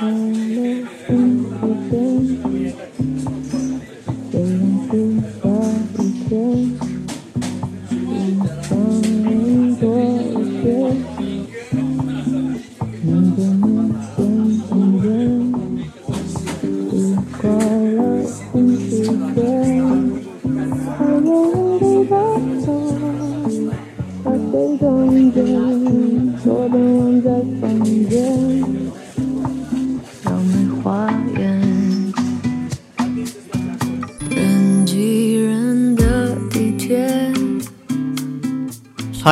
嗯。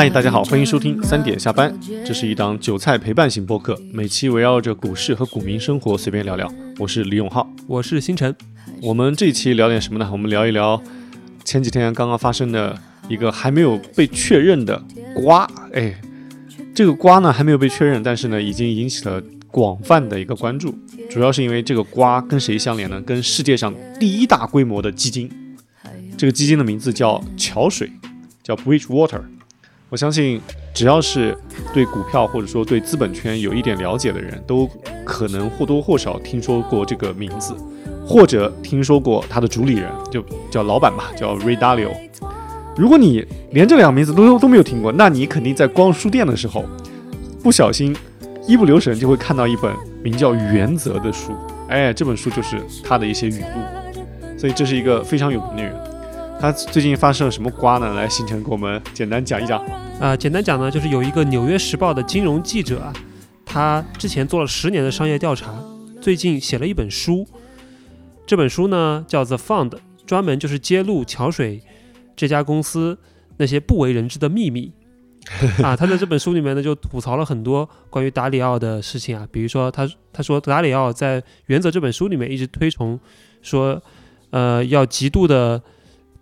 嗨，大家好，欢迎收听三点下班。这是一档韭菜陪伴型播客，每期围绕着股市和股民生活随便聊聊。我是李永浩，我是星辰。我们这一期聊点什么呢？我们聊一聊前几天刚刚发生的一个还没有被确认的瓜。哎，这个瓜呢还没有被确认，但是呢已经引起了广泛的一个关注。主要是因为这个瓜跟谁相连呢？跟世界上第一大规模的基金。这个基金的名字叫桥水，叫 Bridgewater。我相信，只要是对股票或者说对资本圈有一点了解的人，都可能或多或少听说过这个名字，或者听说过他的主理人，就叫老板吧，叫 Ray Dalio。如果你连这两个名字都都没有听过，那你肯定在逛书店的时候，不小心一不留神就会看到一本名叫《原则》的书。哎，这本书就是他的一些语录，所以这是一个非常有名的人。他最近发生了什么瓜呢？来，星辰给我们简单讲一讲。啊，简单讲呢，就是有一个《纽约时报》的金融记者啊，他之前做了十年的商业调查，最近写了一本书。这本书呢叫《The Fund》，专门就是揭露桥水这家公司那些不为人知的秘密。啊，他在这本书里面呢就吐槽了很多关于达里奥的事情啊，比如说他他说达里奥在《原则》这本书里面一直推崇说，呃，要极度的。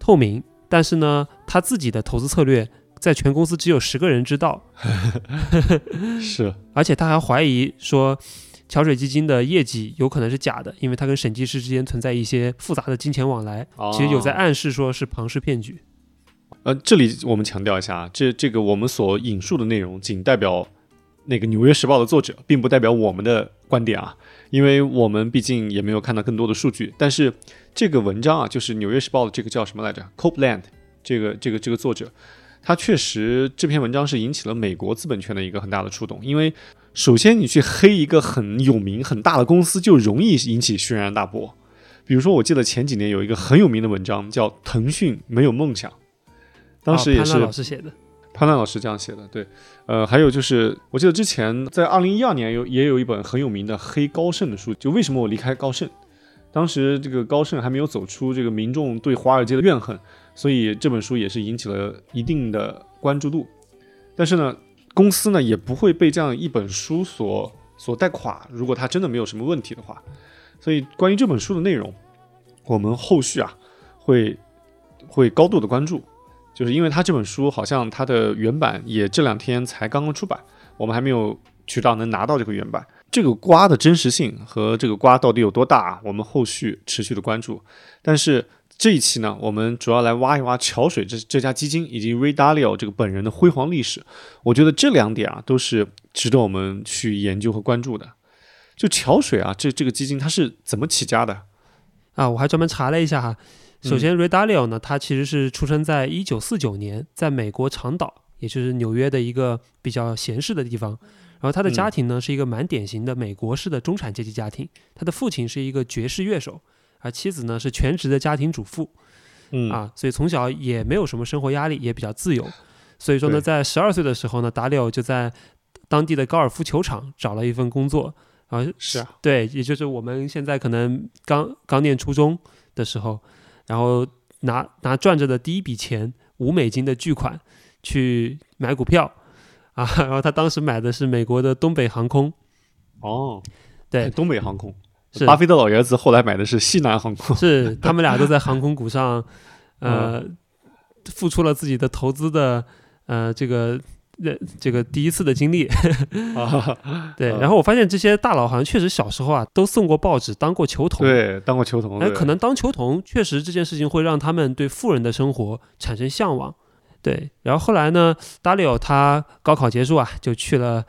透明，但是呢，他自己的投资策略在全公司只有十个人知道，是，而且他还怀疑说，桥水基金的业绩有可能是假的，因为他跟审计师之间存在一些复杂的金钱往来，其实有在暗示说是庞氏骗局。呃，这里我们强调一下啊，这这个我们所引述的内容仅代表那个《纽约时报》的作者，并不代表我们的观点啊。因为我们毕竟也没有看到更多的数据，但是这个文章啊，就是《纽约时报》的这个叫什么来着？Copeland，这个这个这个作者，他确实这篇文章是引起了美国资本圈的一个很大的触动。因为首先你去黑一个很有名很大的公司，就容易引起轩然大波。比如说，我记得前几年有一个很有名的文章叫《腾讯没有梦想》，当时也是老师写的。潘乱老师这样写的，对，呃，还有就是，我记得之前在二零一二年有也有一本很有名的黑高盛的书，就为什么我离开高盛，当时这个高盛还没有走出这个民众对华尔街的怨恨，所以这本书也是引起了一定的关注度。但是呢，公司呢也不会被这样一本书所所带垮，如果它真的没有什么问题的话。所以关于这本书的内容，我们后续啊会会高度的关注。就是因为他这本书好像他的原版也这两天才刚刚出版，我们还没有渠道能拿到这个原版。这个瓜的真实性和这个瓜到底有多大，我们后续持续的关注。但是这一期呢，我们主要来挖一挖桥水这这家基金以及 Ray Dalio 这个本人的辉煌历史。我觉得这两点啊都是值得我们去研究和关注的。就桥水啊，这这个基金它是怎么起家的啊？我还专门查了一下哈。首先，Ray Dalio 呢，他其实是出生在一九四九年，在美国长岛，也就是纽约的一个比较闲适的地方。然后他的家庭呢，是一个蛮典型的美国式的中产阶级家庭。他的父亲是一个爵士乐手，而妻子呢是全职的家庭主妇。嗯啊，所以从小也没有什么生活压力，也比较自由。所以说呢，在十二岁的时候呢，达里奥就在当地的高尔夫球场找了一份工作。啊，是啊，对，也就是我们现在可能刚刚念初中的时候。然后拿拿赚着的第一笔钱五美金的巨款去买股票啊，然后他当时买的是美国的东北航空。哦，对，东北航空是巴菲特老爷子，后来买的是西南航空。是他们俩都在航空股上，呃，付出了自己的投资的呃这个。这这个第一次的经历，对，然后我发现这些大佬好像确实小时候啊都送过报纸，当过球童，对，当过球童，哎，可能当球童确实这件事情会让他们对富人的生活产生向往，对，然后后来呢，达里奥他高考结束啊，就去了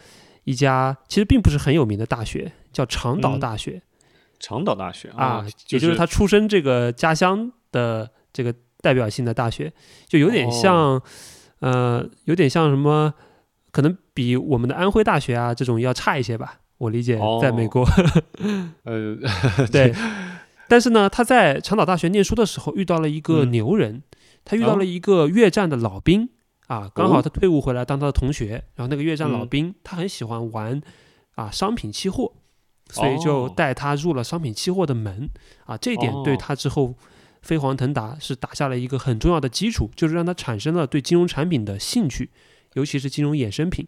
一家其实并不是很有名的大学，叫长岛嗯大学、长岛大学啊，就也就是他出生这个家乡的这个代表性的大学，就有点像，呃，有点像什么，可能比我们的安徽大学啊这种要差一些吧。我理解，在美哦国，呃，对。但是呢，他在长岛大学念书的时候遇到了一个嗯。牛人，他遇到哦了一个越战的老兵啊，刚好哦。他退伍回来当他的同学，然后那个越战老嗯。兵他很喜欢玩啊商品期货，所以就哦。带他入了商品期货的门啊，这一点对哦。他之后飞黄腾达是打下了一个很重要的基础，就是让他产生了对金融产品的兴趣，尤其是金融衍生品。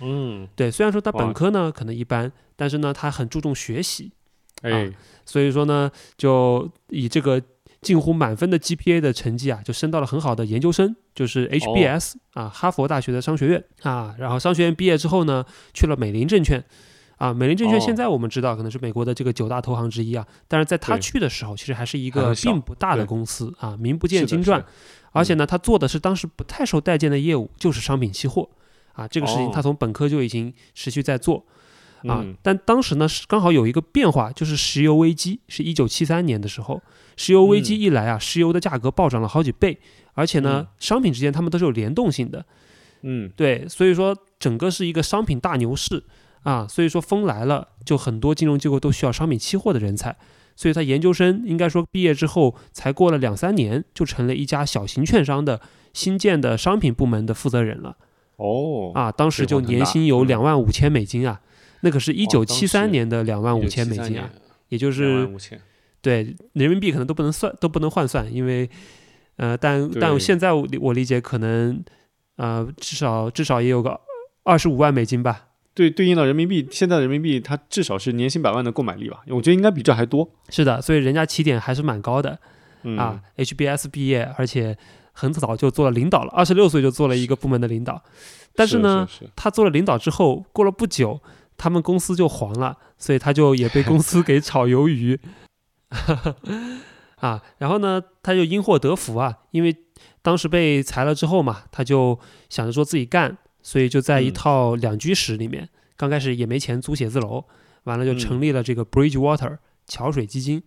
嗯，对，虽然说他本科呢可能一般，但是呢他很注重学习，哎，所以说呢，就以这个近乎满分的 GPA 的成绩啊，就升到了很好的研究生，就是 HBS、啊，哈佛大学的商学院啊。然后商学院毕业之后呢，去了美林证券啊。美林证券哦。现在我们知道可能是美国的这个九大投行之一啊，但是在他去的时候，其实还是一个并不大的公司啊，名不见经传。而且呢，他做的是当时不太受待见的业务，就是商品期货。啊。这个事情哦。他从本科就已经持续在做。啊嗯，但当时呢是刚好有一个变化，就是石油危机，是一九七三年的时候，石油危机嗯。一来啊，石油的价格暴涨了好几倍，而且呢，嗯。商品之间它们都是有联动性的，嗯，对，所以说整个是一个商品大牛市啊，所以说风来了，就很多金融机构都需要商品期货的人才，所以他研究生应该说毕业之后才过了两三年，就成了一家小型券商的新建的商品部门的负责人了哦，啊，当时就年薪有嗯两万五千美金啊。那可是一九七三年的两万五千美金啊，也就是对人民币可能都不能算，都不能换算，因为呃，但但对现在我理我理解可能呃至少至少也有个二十五万美金吧。对，对应到人民币，现在的人民币它至少是年薪百万的购买力吧？我觉得应该比这还多。是的，所以人家起点还是蛮高的、嗯啊。HBS 毕业，而且很早就做了领导了，二十六岁就做了一个部门的领导。但是呢，是是他做了领导之后，过了不久，他们公司就黄了，所以他就也被公司给炒鱿鱼。啊，然后呢，他就因祸得福啊，因为当时被裁了之后嘛，他就想着说自己干，所以就在一嗯套两居室里面，刚开始也没钱租写字楼，完了就嗯成立了这个 Bridgewater 桥水基金。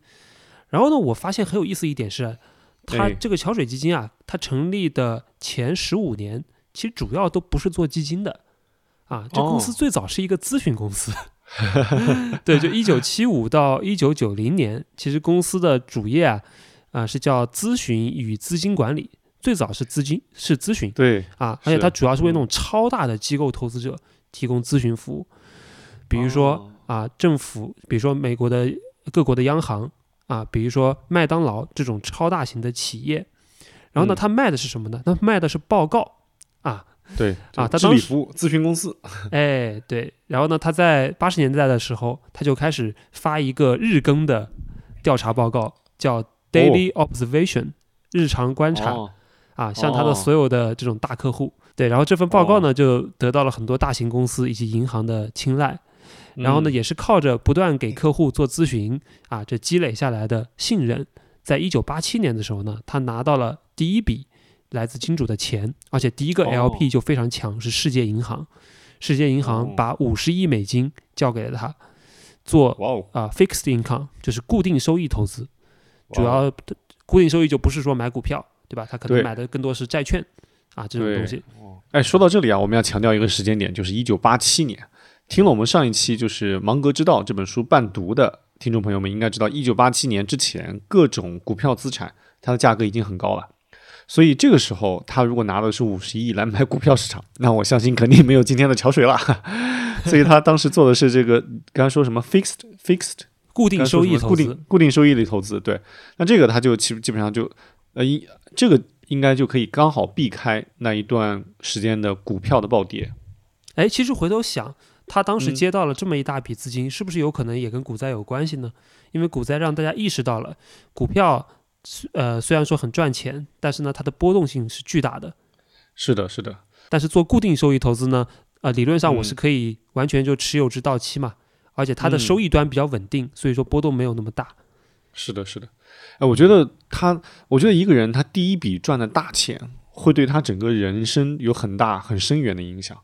然后呢，我发现很有意思一点是，它哎这个桥水基金啊，它成立的前十五年，其实主要都不是做基金的，啊，这公司哦最早是一个咨询公司。对，就一九七五到一九九零年，其实公司的主业啊，啊、是叫咨询与资金管理。最早是资金，是咨询对，啊，而且是它主要是为那嗯种超大的机构投资者提供咨询服务，比如说、哦啊，政府，比如说美国的各国的央行啊，比如说麦当劳这种超大型的企业。然后呢，嗯他卖的是什么呢？他卖的是报告啊，对啊他当时服务咨询公司，哎，对。然后呢，他在八十年代的时候，他就开始发一个日更的调查报告，叫 Daily Observation，、日常观察。哦啊，向他的哦所有的这种大客户。对，然后这份报告呢，就得到了很多大型公司以及银行的青睐。然后呢，嗯也是靠着不断给客户做咨询啊，这积累下来的信任，在一九八七年的时候呢，他拿到了第一笔来自金主的钱，而且第一个哦 LP 就非常强，是世界银行。世界银行哦把五十亿美金交给了他，做啊、fixed income，就是固定收益投资。主要固定收益就不是说买股票，对吧？他可能买的更多是债券啊这种东西。哎，说到这里啊，我们要强调一个时间点，就是一九八七年。听了我们上一期就是《芒格之道》这本书伴读的听众朋友们，应该知道，一九八七年之前，各种股票资产它的价格已经很高了。所以这个时候，他如果拿的是五十亿来买股票市场，那我相信肯定没有今天的桥水了。所以他当时做的是这个，刚才说什么 fixed fixed 固定收益投资固定，固定收益的投资，对，那这个他就其实基本上就呃应这个应该就可以刚好避开那一段时间的股票的暴跌。哎，其实回头想，他当时嗯接到了这么一大笔资金，是不是有可能也跟股灾有关系呢？因为股灾让大家意识到了股票，呃，虽然说很赚钱，但是呢，它的波动性是巨大的。是的，是的，但是做固定收益投资呢，呃，理论上我是嗯可以完全就持有至到期嘛，而且它的嗯收益端比较稳定，所以说波动没有那么大。是的，是的。哎，我觉得他，我觉得一个人他第一笔赚的大钱，会对他整个人生有很大很深远的影响。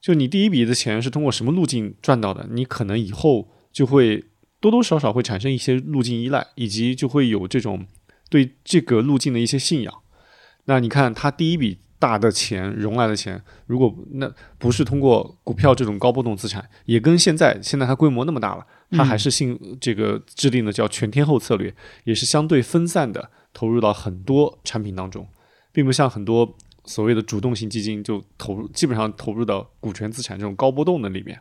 就你第一笔的钱是通过什么路径赚到的，你可能以后就会多多少少会产生一些路径依赖，以及就会有这种对这个路径的一些信仰。那你看，他第一笔大的钱融来的钱，如果那不是通过股票这种高波动资产，也跟现在现在它规模那么大了，它还是信这个制定的叫全天候策略，也是相对分散的投入到很多产品当中，并不像很多所谓的主动型基金就投入基本上投入到股权资产这种高波动的里面。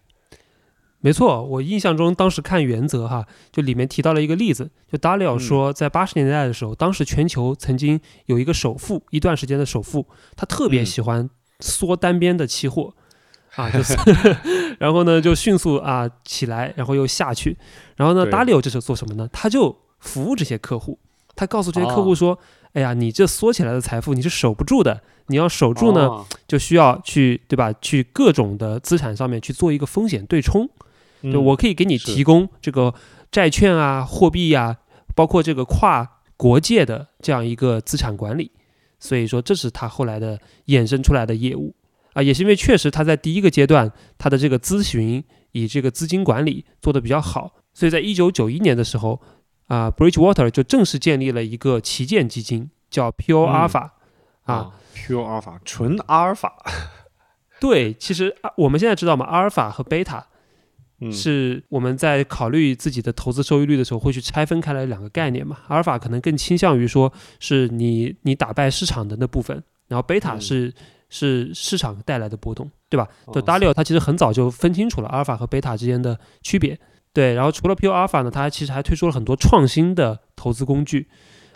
没错，我印象中当时看原则哈，就里面提到了一个例子，就达里奥说，在八十年代的时候，当时全球曾经有一个首富，一段时间的首富，他特别喜欢缩单边的期货，啊，就是，然后呢就迅速啊起来，然后又下去，然后呢，达里奥这时候做什么呢？他就服务这些客户，他告诉这些客户说，哎呀，你这缩起来的财富你是守不住的，你要守住呢，就需要去对吧？去各种的资产上面去做一个风险对冲。就我可以给你提供这个债券啊、货币呀，包括这个跨国界的这样一个资产管理，所以说这是他后来的衍生出来的业务啊，也是因为确实他在第一个阶段他的这个咨询以这个资金管理做的比较好，所以在一九九一年的时候啊，Bridgewater 就正式建立了一个旗舰基金，叫 Pure Alpha 啊，Pure Alpha 纯阿尔法。对，其实我们现在知道嘛，阿尔法和贝塔。是我们在考虑自己的投资收益率的时候，会去拆分开来两个概念嘛？阿尔法可能更倾向于说是你你打败市场的那部分，然后贝塔是是市场带来的波动，对吧？就达里奥他其实很早就分清楚了阿尔法和贝塔之间的区别，对。然后除了 Pure Alpha 呢，他其实还推出了很多创新的投资工具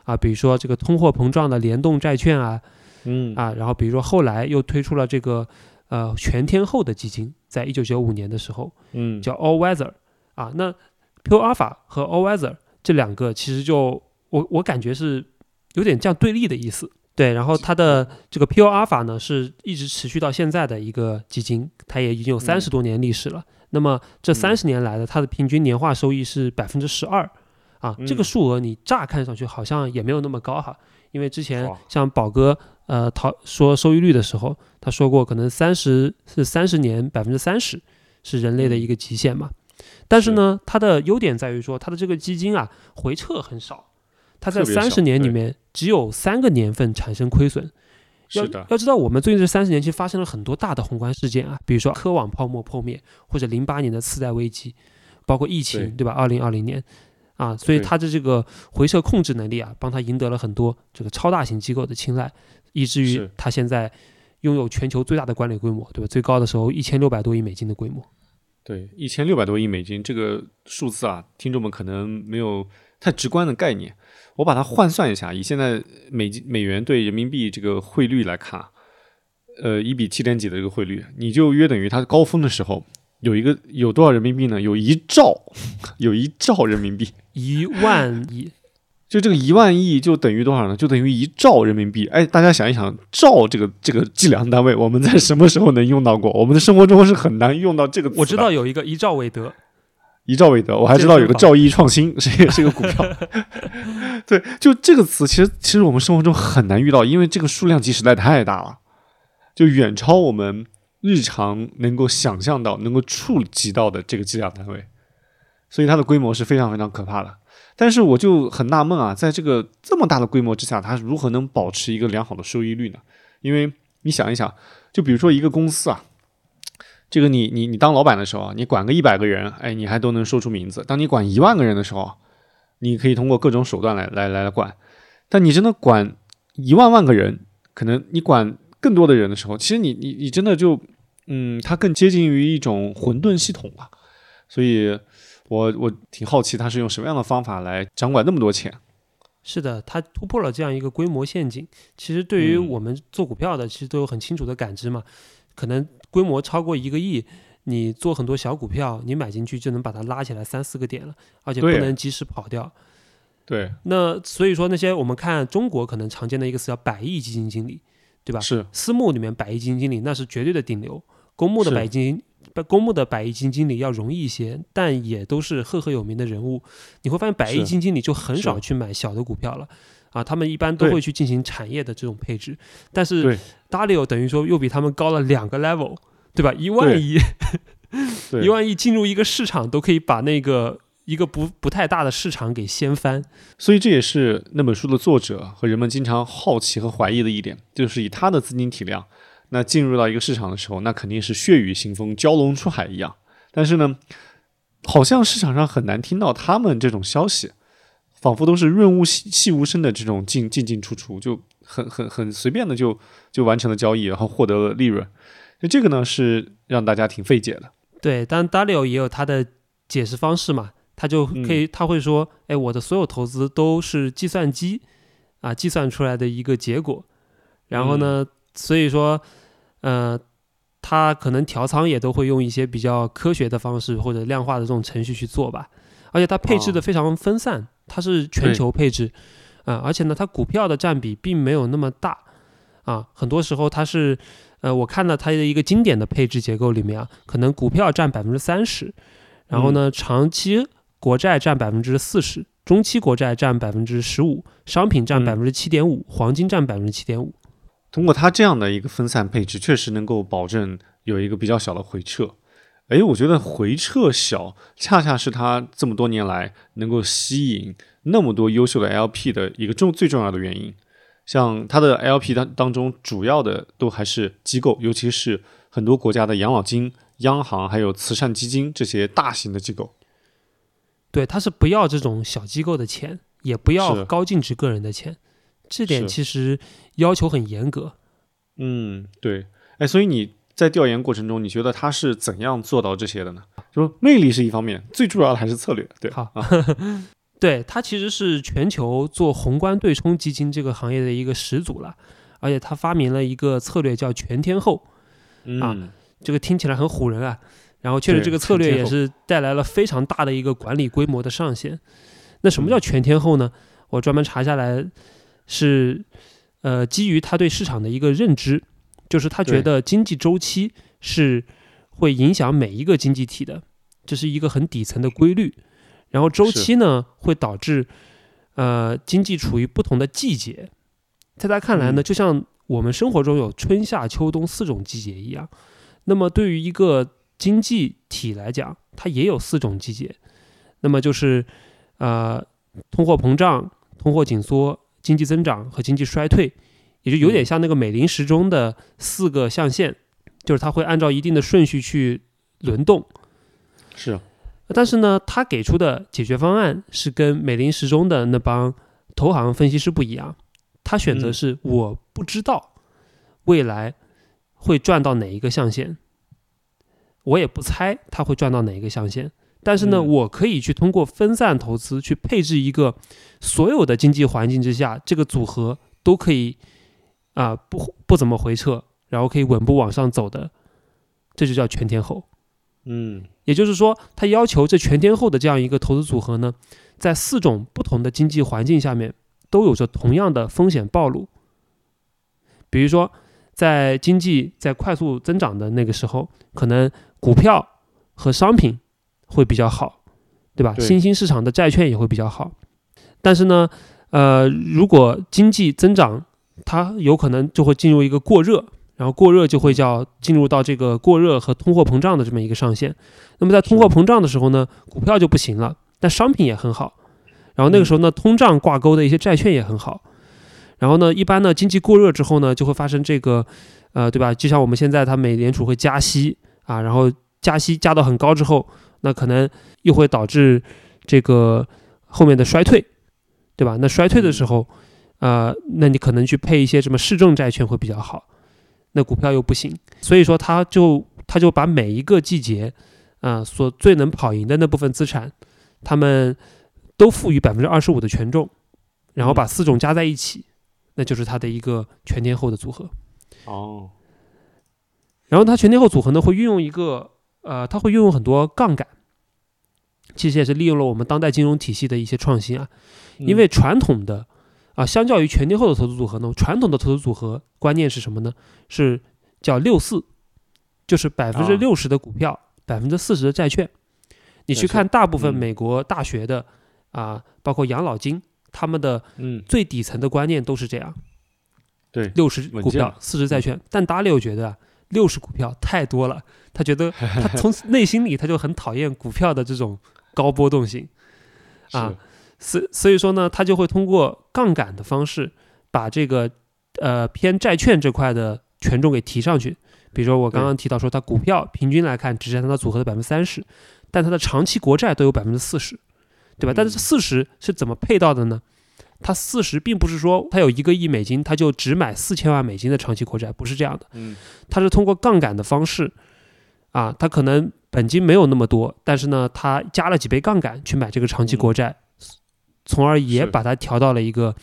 啊，比如说这个通货膨胀的联动债券啊，嗯啊，然后比如说后来又推出了这个呃全天候的基金。在一九九五年的时候，嗯，叫 All Weather 啊，那 Pure Alpha 和 All Weather 这两个其实就我我感觉是有点这样对立的意思，对。然后它的这个 Pure Alpha 呢，是一直持续到现在的一个基金，它也已经有三十多年历史了。那么这三十年来的它的平均年化收益是百分之十二啊，这个数额你乍看上去好像也没有那么高哈，因为之前像宝哥。呃，讨说收益率的时候，他说过可能三十是三十年百分之三十是人类的一个极限嘛。但是呢，它的优点在于说，它的这个基金啊回撤很少，它在三十年里面只有三个年份产生亏损。要要知道，我们最近这三十年其实发生了很多大的宏观事件啊，比如说科网泡沫破灭，或者零八年的次贷危机，包括疫情，对吧？二零二零年。啊，所以它的这个回撤控制能力啊，帮他赢得了很多这个超大型机构的青睐，以至于他现在拥有全球最大的管理规模，对吧？最高的时候一千六百多亿美金的规模。对，一千六百多亿美金这个数字啊，听众们可能没有太直观的概念。我把它换算一下，以现在美金美元对人民币这个汇率来看，呃，一比七点几的这个汇率，你就约等于它高峰的时候。有一个有多少人民币呢？有一兆，有一兆人民币，一万亿，就这个一万亿就等于多少呢？就等于一兆人民币。哎，大家想一想，兆这个这个计量单位，我们在什么时候能用到过？我们的生活中是很难用到这个词。我知道有一个一兆韦德，一兆韦德，我还知道有个兆易创新，是是一个股票。对，就这个词，其实其实我们生活中很难遇到，因为这个数量级实在太大了，就远超我们。日常能够想象到、能够触及到的这个计量单位，所以它的规模是非常非常可怕的。但是我就很纳闷啊，在这个这么大的规模之下，它如何能保持一个良好的收益率呢？因为你想一想，就比如说一个公司啊，这个你你你当老板的时候啊，你管个一百个人，哎，你还都能说出名字；当你管一万个人的时候，你可以通过各种手段来来来来管。但你真的管一万万个人，可能你管。更多的人的时候，其实你你你真的就，嗯，它更接近于一种混沌系统吧。所以，我我挺好奇，他是用什么样的方法来掌管那么多钱？是的，他突破了这样一个规模陷阱。其实，对于我们做股票的，其实都有很清楚的感知嘛。可能规模超过一个亿，你做很多小股票，你买进去就能把它拉起来三四个点了，而且不能及时跑掉。对。那所以说，那些我们看中国可能常见的一个词叫百亿基金经理。对吧？是私募里面百亿基金经理那是绝对的顶流，公募的百亿基金，公募的百亿基金经理要容易一些，但也都是赫赫有名的人物。你会发现百亿基金经理就很少去买小的股票了，啊，他们一般都会去进行产业的这种配置。但是 Dario 等于说又比他们高了两个 level，对吧？一万亿，一万亿进入一个市场都可以把那个一个不不太大的市场给掀翻。所以这也是那本书的作者和人们经常好奇和怀疑的一点，就是以他的资金体量，那进入到一个市场的时候，那肯定是血雨腥风、蛟龙出海一样。但是呢，好像市场上很难听到他们这种消息，仿佛都是润物细细无声的这种进进进出出，就很很很随便的就就完成了交易，然后获得了利润。那这个呢是让大家挺费解的。对，但 Dalio 也有他的解释方式嘛，他就可以、他会说，哎，我的所有投资都是计算机啊计算出来的一个结果，然后呢，所以说，呃，他可能调仓也都会用一些比较科学的方式或者量化的这种程序去做吧，而且他配置的非常分散，它是全球配置，啊、而且呢，它股票的占比并没有那么大，啊，很多时候它是。呃，我看到它的一个经典的配置结构里面啊，可能股票占百分之三十，然后呢，长期国债占百分之四十，中期国债占百分之十五，商品占嗯百分之七点五，黄金占百分之七点五。通过它这样的一个分散配置，确实能够保证有一个比较小的回撤。诶，我觉得回撤小，恰恰是他这么多年来能够吸引那么多优秀的 LP 的一个重最重要的原因。像他的 LP 当当中，主要的都还是机构，尤其是很多国家的养老金、央行还有慈善基金这些大型的机构。对，他是不要这种小机构的钱，也不要高净值个人的钱，这点其实要求很严格。嗯，对。哎，所以你在调研过程中，你觉得他是怎样做到这些的呢？说魅力是一方面，最重要的还是策略。对，好啊，对，它其实是全球做宏观对冲基金这个行业的一个始祖了，而且他发明了一个策略叫全天候，嗯，这个听起来很唬人啊。然后确实这个策略也是带来了非常大的一个管理规模的上限。那什么叫全天候呢？我专门查下来是，呃，基于他对市场的一个认知，就是他觉得经济周期是会影响每一个经济体的，这是一个很底层的规律。然后周期呢会导致呃经济处于不同的季节，在他看来呢，嗯。就像我们生活中有春夏秋冬四种季节一样，那么对于一个经济体来讲，它也有四种季节，那么就是呃通货膨胀、通货紧缩、经济增长和经济衰退，也就有点像那个美林时钟的四个象限，就是它会按照一定的顺序去轮动。是，但是呢，他给出的解决方案是跟美林时钟的那帮投行分析师不一样，他选择嗯。是我不知道未来会转到哪一个象限，我也不猜他会转到哪一个象限，但是呢，嗯。我可以去通过分散投资去配置一个所有的经济环境之下，这个组合都可以啊、不不怎么回撤，然后可以稳步往上走的，这就叫全天候。嗯也就是说，它要求这全天候的这样一个投资组合呢，在四种不同的经济环境下面都有着同样的风险暴露。比如说，在经济在快速增长的那个时候，可能股票和商品会比较好，对吧？对新兴市场的债券也会比较好。但是呢，呃，如果经济增长，它有可能就会进入一个过热，然后过热就会叫进入到这个过热和通货膨胀的这么一个上限。那么在通货膨胀的时候呢，股票就不行了，但商品也很好。然后那个时候呢，通胀挂钩的一些债券也很好。然后呢，一般呢，经济过热之后呢，就会发生这个，呃，对吧？就像我们现在它美联储会加息啊，然后加息加到很高之后，那可能又会导致这个后面的衰退，对吧？那衰退的时候，呃，那你可能去配一些什么市政债券会比较好，那股票又不行，所以说他就他就把每一个季节啊、所最能跑赢的那部分资产，他们都赋予百分之二十五的权重，然后把四种加在一起，那就是他的一个全天候的组合。哦，然后它全天候组合呢，会运用一个呃，它会运用很多杠杆，其实也是利用了我们当代金融体系的一些创新啊。因为传统的啊，相较于全天候的投资组合呢，传统的投资组合观念是什么呢？是叫六四，就是百分之六十的股票，百分之四十的债券。你去看大部分嗯美国大学的啊，包括养老金，他们的嗯，最底层的观念都是这样。对，六十股票，四十债券。但达里欧觉得啊，六十股票太多了，他觉得 他从内心里他就很讨厌股票的这种高波动性啊，所所以说呢，他就会通过杠杆的方式把这个呃偏债券这块的权重给提上去。比如说我刚刚提到说，它股票平均来看只占它组合的百分之三十，但它的长期国债都有百分之四十，对吧？但是四十是怎么配到的呢？它四十并不是说它有一个亿美金，它就只买四千万美金的长期国债，不是这样的。嗯，它是通过杠杆的方式，啊，它可能本金没有那么多，但是呢，它加了几倍杠杆去买这个长期国债，从而也把它调到了一个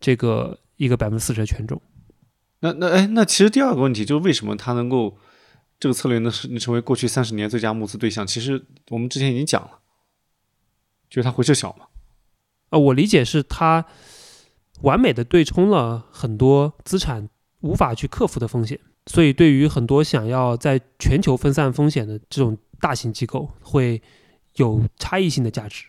这个一个百分之四十的权重。那那哎，那其实第二个问题就是为什么它能够这个策略能是成为过去三十年最佳募资对象？其实我们之前已经讲了，就是它回撤小嘛。呃，我理解是它完美的对冲了很多资产无法去克服的风险，所以对于很多想要在全球分散风险的这种大型机构，会有差异性的价值。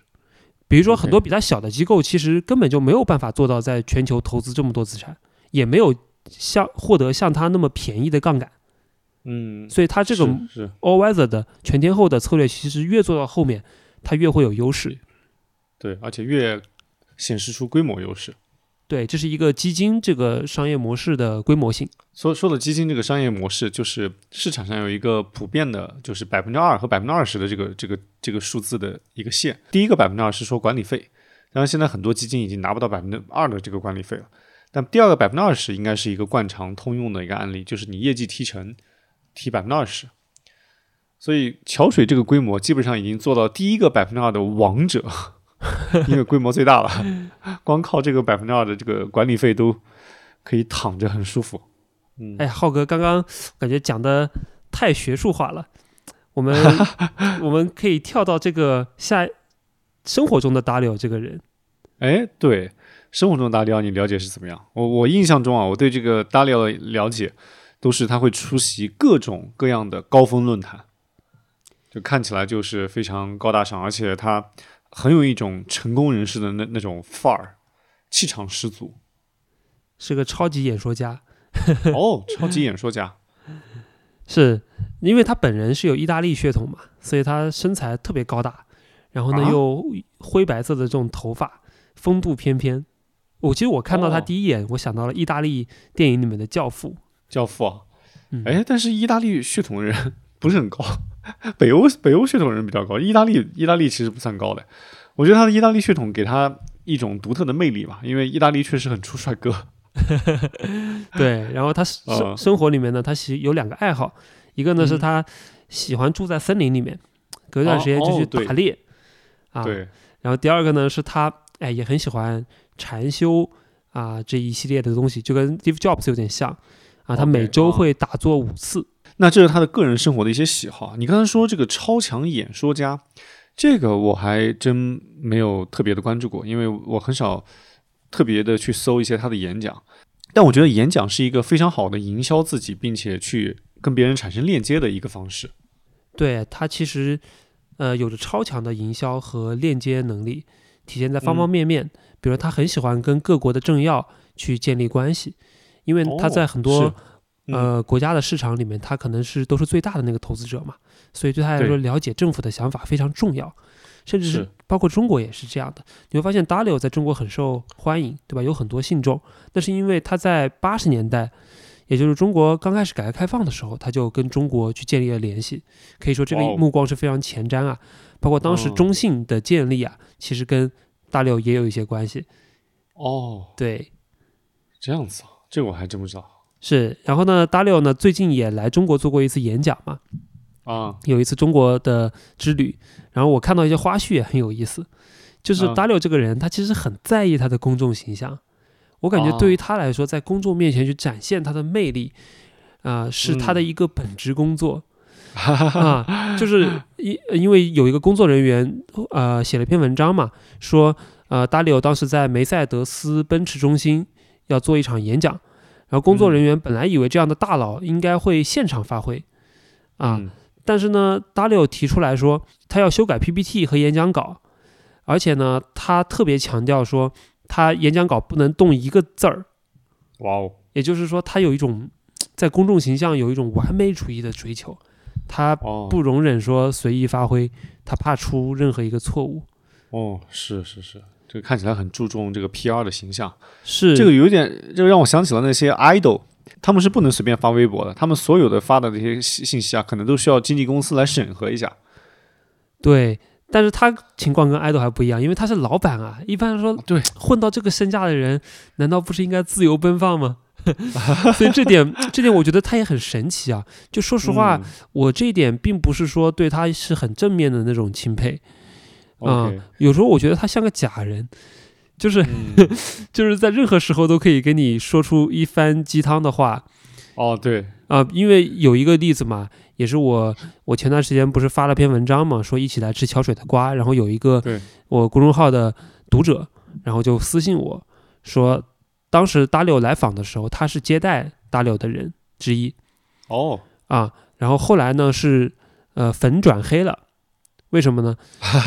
比如说，很多比它小的机构，其实根本就没有办法做到在全球投资这么多资产，也没有像获得像它那么便宜的杠杆。嗯，所以它这种 all weather 的全天候的策略，其实越做到后面，它越会有优势。对，而且越显示出规模优势，对，这是一个基金这个商业模式的规模性。说说的基金这个商业模式，就是市场上有一个普遍的，就是百分之二和百分之二十的这个这个这个数字的一个线。第一个百分之二是说管理费，然后现在很多基金已经拿不到百分之二的这个管理费了。但第二个百分之二十应该是一个惯常通用的一个案例，就是你业绩提成提百分之二十。所以桥水这个规模基本上已经做到第一个百分之二的王者。因为规模最大了，光靠这个百分之二的这个管理费都可以躺着很舒服。嗯，哎，浩哥刚刚感觉讲的太学术化了，我们 我们可以跳到这个下生活中的达里奥这个人。哎，对，生活中的达里奥你了解是怎么样？我我印象中啊，我对这个达里奥的了解都是他会出席各种各样的高峰论坛，就看起来就是非常高大上，而且他。很有一种成功人士的那那种范儿，气场十足，是个超级演说家。哦，超级演说家，是因为他本人是有意大利血统嘛，所以他身材特别高大，然后呢又灰白色的这种头发，风度翩翩。我其实我看到他第一眼，我想到了意大利电影里面的教父。教父啊，哎，但是意大利血统的人不是很高。北欧北欧血统人比较高，意大利意大利其实不算高的。我觉得他的意大利血统给他一种独特的魅力吧，因为意大利确实很出帅哥。对，然后他生 生活里面呢，他喜有两个爱好，一个呢是他喜欢住在森林里面，隔一段时间就去打猎啊。对。然后第二个呢是他哎也很喜欢禅修啊这一系列的东西，就跟 Steve Jobs 有点像啊。他每周会打坐五次。那这是他的个人生活的一些喜好。你刚才说这个超强演说家，这个我还真没有特别的关注过，因为我很少特别的去搜一些他的演讲。但我觉得演讲是一个非常好的营销自己，并且去跟别人产生链接的一个方式。对他其实呃有着超强的营销和链接能力，体现在方方面面。比如他很喜欢跟各国的政要去建立关系，因为他在很多。呃，国家的市场里面，他可能是都是最大的那个投资者嘛，所以对他来说，了解政府的想法非常重要，甚至是包括中国也是这样的。你会发现 w 在中国很受欢迎，对吧？有很多信众，那是因为他在八十年代，也就是中国刚开始改革开放的时候，他就跟中国去建立了联系，可以说这个目光是非常前瞻啊。包括当时中信的建立啊，其实跟大六也有一些关系。哦，对，这样子啊，这个我还真不知道。是，然后呢，达里奥呢最近也来中国做过一次演讲嘛，啊，有一次中国的之旅，然后我看到一些花絮也很有意思，就是达里奥这个人，他其实很在意他的公众形象，我感觉对于他来说，在公众面前去展现他的魅力，啊，是他的一个本职工作，啊，就是因因为有一个工作人员，呃，写了篇文章嘛，说，呃，达里奥当时在梅赛德斯奔驰中心要做一场演讲。然后工作人员本来以为这样的大佬应该会现场发挥，啊，但是呢，达里奥提出来说他要修改 PPT 和演讲稿，而且呢，他特别强调说他演讲稿不能动一个字儿。哇哦！也就是说，他有一种在公众形象有一种完美主义的追求，他哦不容忍说随意发挥，他怕出任何一个错误。哦，是是是，这个看起来很注重这个 PR 的形象。是这个有点，这个让我想起了那些 idol，他们是不能随便发微博的，他们所有的发的这些信信息啊，可能都需要经纪公司来审核一下。对，但是他情况跟爱豆还不一样，因为他是老板啊。一般来说，对，混到这个身价的人，难道不是应该自由奔放吗？所以这点，这点我觉得他也很神奇啊。就说实话，嗯我这一点并不是说对他是很正面的那种钦佩啊、，OK，有时候我觉得他像个假人，就是嗯，就是在任何时候都可以给你说出一番鸡汤的话哦，对，啊、因为有一个例子嘛，也是我我前段时间不是发了篇文章嘛，说一起来吃桥水的瓜，然后有一个我公众号的读者，然后就私信我说，当时大柳来访的时候，他是接待大柳的人之一哦，啊，然后后来呢是呃粉转黑了。为什么呢？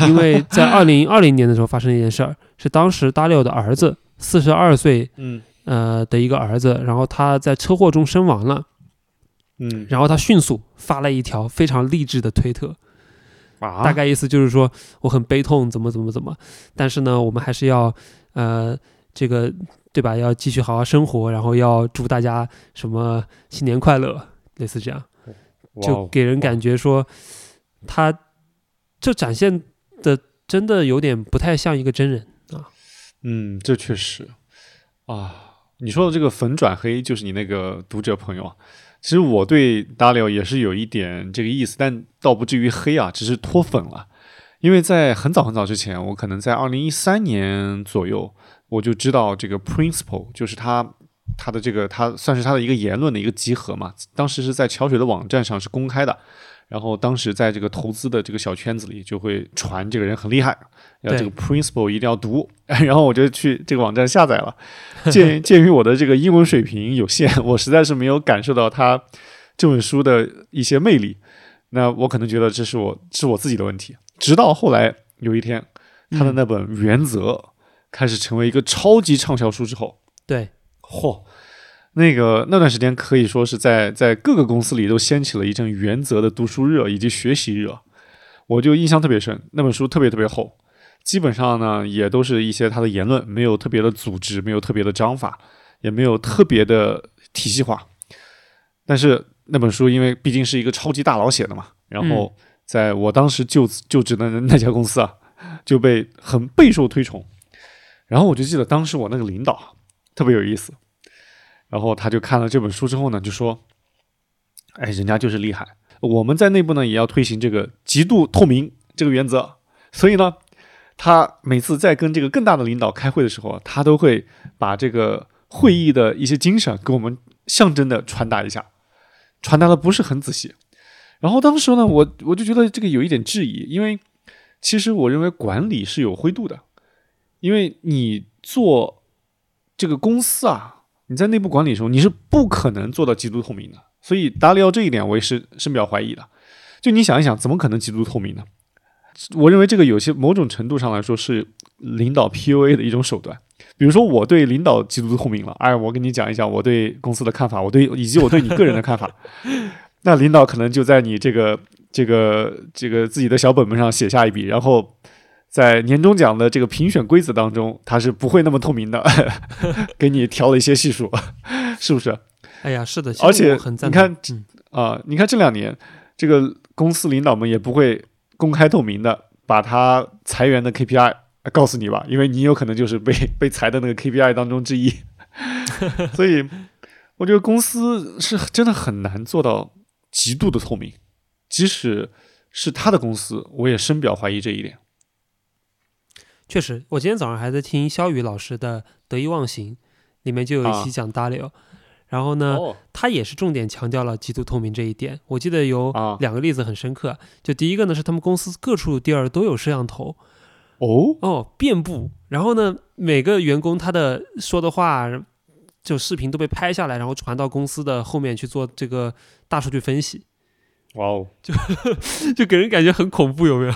因为在 二零二零年的时候发生了一件事儿，是当时大六的儿子四十二岁嗯。呃的一个儿子，然后他在车祸中身亡了，嗯，然后他迅速发了一条非常励志的推特，啊，大概意思就是说我很悲痛，怎么怎么怎么，但是呢，我们还是要呃这个对吧？要继续好好生活，然后要祝大家什么新年快乐，类似这样，就给人感觉说他这展现的真的有点不太像一个真人啊。嗯，这确实啊，你说的这个粉转黑，就是你那个读者朋友啊。其实我对大刘也是有一点这个意思，但倒不至于黑啊，只是脱粉了。因为在很早很早之前，我可能在二零一三年左右，我就知道这个 Principal，就是他他的这个他算是他的一个言论的一个集合嘛。当时是在桥水的网站上是公开的，然后当时在这个投资的这个小圈子里就会传这个人很厉害，要这个 Principle 一定要读，然后我就去这个网站下载了。鉴 鉴于我的这个英文水平有限，我实在是没有感受到他这本书的一些魅力。那我可能觉得这是我是我自己的问题。直到后来有一天，他的那本《原则》开始成为一个超级畅销书之后，对，嚯，那个那段时间可以说是在在各个公司里都掀起了一阵原则的读书热以及学习热，我就印象特别深。那本书特别特别厚，基本上呢也都是一些他的言论，没有特别的组织，没有特别的章法，也没有特别的体系化。但是那本书因为毕竟是一个超级大佬写的嘛，然后在我当时就就职的那家公司啊，就被很备受推崇。然后我就记得当时我那个领导特别有意思，然后他就看了这本书之后呢，就说：“哎，人家就是厉害。我们在内部呢也要推行这个极度透明这个原则，所以呢，他每次在跟这个更大的领导开会的时候，他都会把这个会议的一些精神给我们象征的传达一下，传达的不是很仔细。然后当时呢，我我就觉得这个有一点质疑，因为其实我认为管理是有灰度的，因为你做这个公司啊，你在内部管理的时候，你是不可能做到极度透明的。所以达里奥这一点，我也是深表怀疑的。就你想一想，怎么可能极度透明呢？我认为这个有些某种程度上来说是领导 PUA 的一种手段。比如说，我对领导极度透明了，哎，我跟你讲一讲我对公司的看法，我对以及我对你个人的看法。那领导可能就在你这个这个这个自己的小本本上写下一笔，然后在年终奖的这个评选规则当中，他是不会那么透明的，给你调了一些系数，是不是？哎呀，是的，而且你看啊、你看这两年，这个公司领导们也不会公开透明的把他裁员的 KPI 告诉你吧，因为你有可能就是被 被裁的那个 KPI 当中之一，所以我觉得公司是真的很难做到极度的透明，即使是他的公司，我也深表怀疑这一点。确实，我今天早上还在听肖宇老师的《得意忘形》，里面就有一期啊讲 Dalio，、然后呢，哦，他也是重点强调了极度透明这一点。我记得有啊两个例子很深刻，就第一个呢是他们公司各处地儿都有摄像头，哦，哦，遍布。然后呢，每个员工他的说的话，就视频都被拍下来，然后传到公司的后面去做这个大数据分析，哇哦，就就给人感觉很恐怖，有没有？